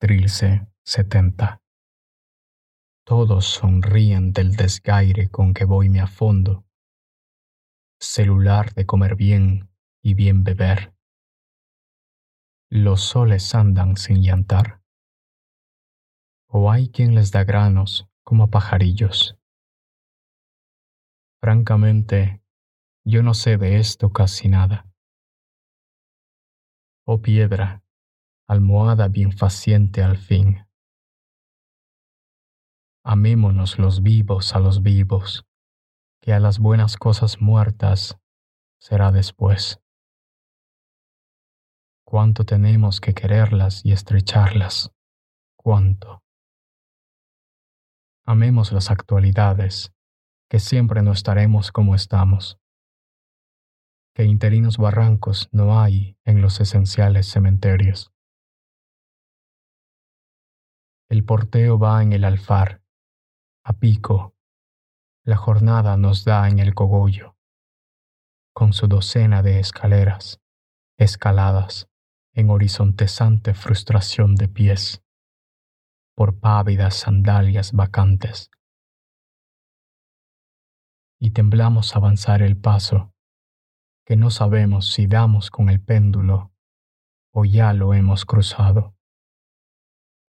Trilce 70. Todos sonríen del desgaire con que voy me a fondo. Celular de comer bien y bien beber. Los soles andan sin llantar. O hay quien les da granos como a pajarillos. Francamente, yo no sé de esto casi nada. Oh piedra, almohada bien faciente al fin. Amémonos los vivos a los vivos, que a las buenas cosas muertas será después. Cuánto tenemos que quererlas y estrecharlas, cuánto. Amemos las actualidades, que siempre no estaremos como estamos. Que interinos barrancos no hay en los esenciales cementerios. El porteo va en el alfar, a pico. La jornada nos da en el cogollo, con su docena de escaleras, escaladas en horizontesante frustración de pies, por pávidas sandalias vacantes. Y temblamos avanzar el paso, que no sabemos si damos con el péndulo o ya lo hemos cruzado